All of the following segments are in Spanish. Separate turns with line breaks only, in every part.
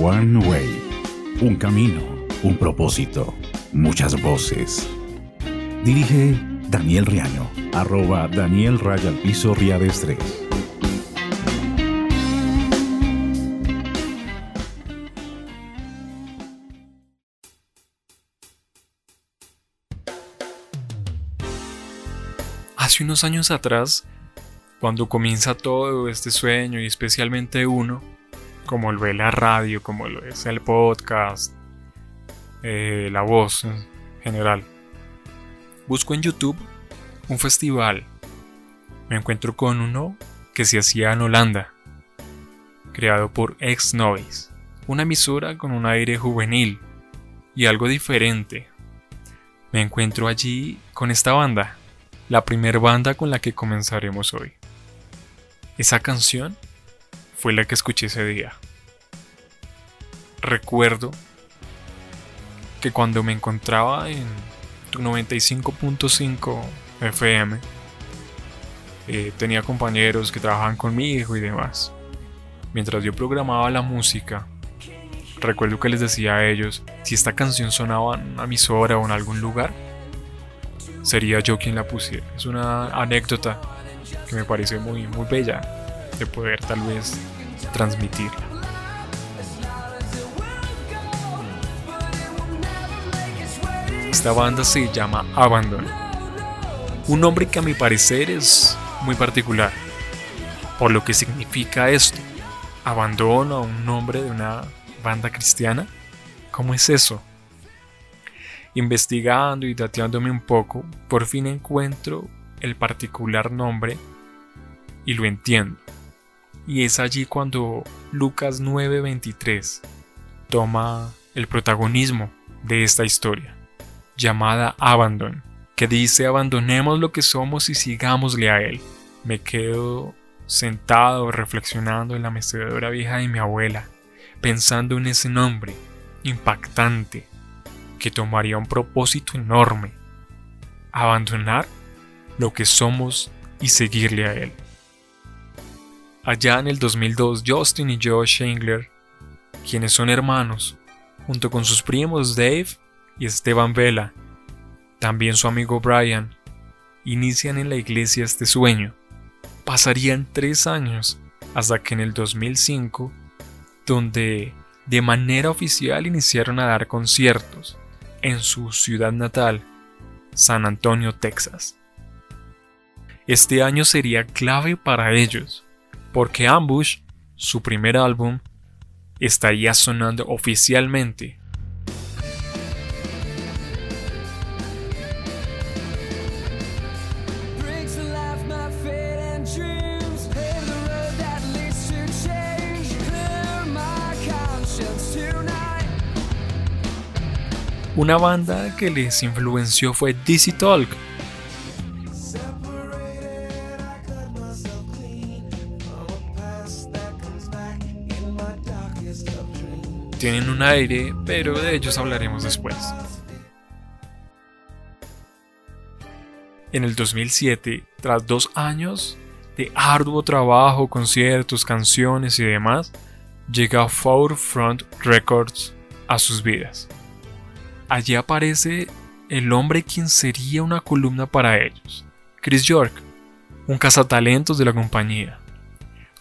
One Way. Un camino, un propósito, muchas voces. Dirige Daniel Riaño, arroba Daniel Raya al Piso Riades 3.
Hace unos años atrás, cuando comienza todo este sueño y especialmente uno, como lo es la radio, como lo es el podcast, eh, la voz en general, busco en YouTube un festival. Me encuentro con uno que se hacía en Holanda, creado por Ex Novis, una emisora con un aire juvenil y algo diferente. Me encuentro allí con esta banda, la primer banda con la que comenzaremos hoy. Esa canción fue la que escuché ese día. Recuerdo que cuando me encontraba en 95.5 FM, eh, tenía compañeros que trabajaban conmigo y demás. Mientras yo programaba la música, recuerdo que les decía a ellos, si esta canción sonaba en una emisora o en algún lugar, sería yo quien la pusiera. Es una anécdota que me parece muy, muy bella de poder tal vez transmitirla. Esta banda se llama Abandon. Un nombre que a mi parecer es muy particular. Por lo que significa esto. Abandono a un nombre de una banda cristiana. ¿Cómo es eso? Investigando y dateándome un poco, por fin encuentro el particular nombre y lo entiendo. Y es allí cuando Lucas 9:23 toma el protagonismo de esta historia, llamada Abandon, que dice abandonemos lo que somos y sigámosle a Él. Me quedo sentado reflexionando en la mecedora vieja de mi abuela, pensando en ese nombre impactante que tomaría un propósito enorme, abandonar lo que somos y seguirle a Él. Allá en el 2002, Justin y Joe Schengler, quienes son hermanos, junto con sus primos Dave y Esteban Vela, también su amigo Brian, inician en la iglesia este sueño. Pasarían tres años hasta que en el 2005, donde de manera oficial iniciaron a dar conciertos en su ciudad natal, San Antonio, Texas. Este año sería clave para ellos, porque Ambush, su primer álbum, estaría sonando oficialmente. Una banda que les influenció fue DC Talk, tienen un aire, pero de ellos hablaremos después. En el 2007, tras dos años de arduo trabajo, conciertos, canciones y demás, llega Four Front Records a sus vidas. Allí aparece el hombre quien sería una columna para ellos, Chris York, un cazatalentos de la compañía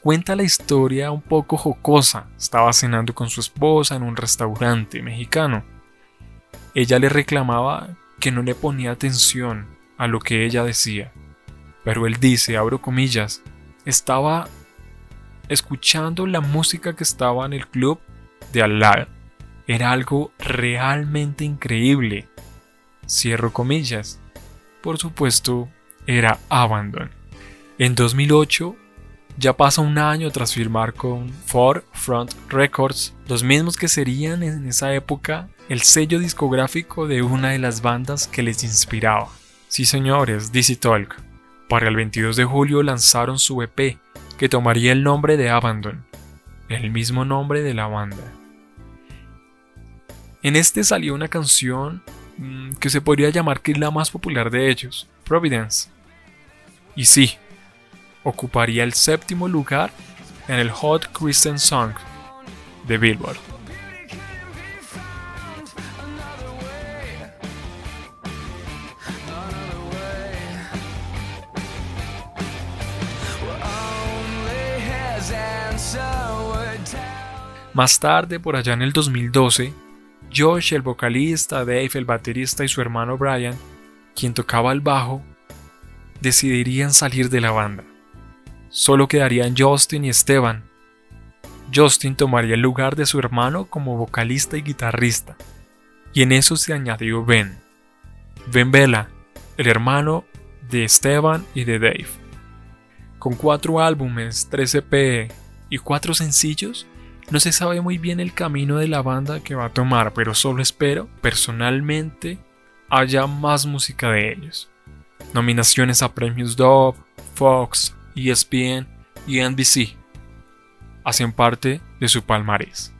cuenta la historia un poco jocosa. Estaba cenando con su esposa en un restaurante mexicano. Ella le reclamaba que no le ponía atención a lo que ella decía. Pero él dice, abro comillas, estaba escuchando la música que estaba en el club de al. Era algo realmente increíble. Cierro comillas. Por supuesto, era Abandon. En 2008 ya pasa un año tras firmar con Four Front Records, los mismos que serían en esa época el sello discográfico de una de las bandas que les inspiraba. Sí señores, DC Talk. Para el 22 de julio lanzaron su EP, que tomaría el nombre de Abandon, el mismo nombre de la banda. En este salió una canción mm, que se podría llamar que es la más popular de ellos, Providence. Y sí, ocuparía el séptimo lugar en el Hot Christian Song de Billboard. Más tarde, por allá en el 2012, Josh, el vocalista, Dave, el baterista y su hermano Brian, quien tocaba el bajo, decidirían salir de la banda. Solo quedarían Justin y Esteban. Justin tomaría el lugar de su hermano como vocalista y guitarrista, y en eso se añadió Ben. Ben Vela, el hermano de Esteban y de Dave. Con cuatro álbumes, tres EP y cuatro sencillos, no se sabe muy bien el camino de la banda que va a tomar, pero solo espero, personalmente, haya más música de ellos. Nominaciones a premios Dove, Fox, ESPN y NBC hacen parte de su palmarés.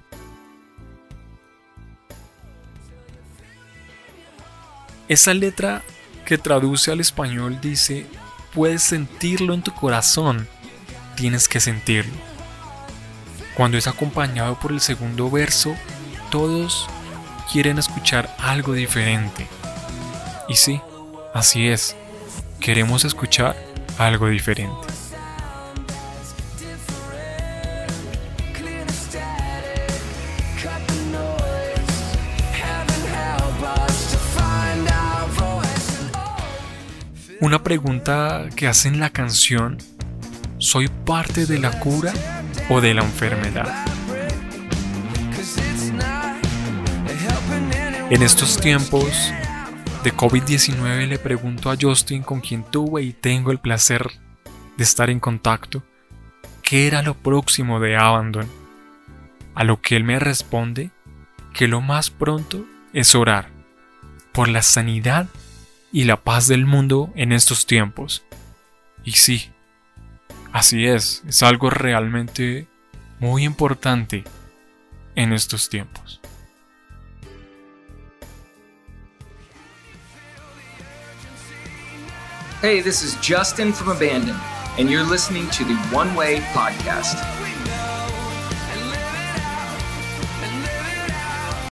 Esa letra que traduce al español dice, puedes sentirlo en tu corazón, tienes que sentirlo. Cuando es acompañado por el segundo verso, todos quieren escuchar algo diferente. Y sí, así es, queremos escuchar algo diferente. Una pregunta que hace en la canción, ¿soy parte de la cura? o de la enfermedad. En estos tiempos de COVID-19 le pregunto a Justin con quien tuve y tengo el placer de estar en contacto, ¿qué era lo próximo de Abandon? A lo que él me responde que lo más pronto es orar por la sanidad y la paz del mundo en estos tiempos. Y sí, Así es, es algo realmente muy importante en estos tiempos.
Hey, this is Justin from Abandon, and you're listening to the One Way Podcast.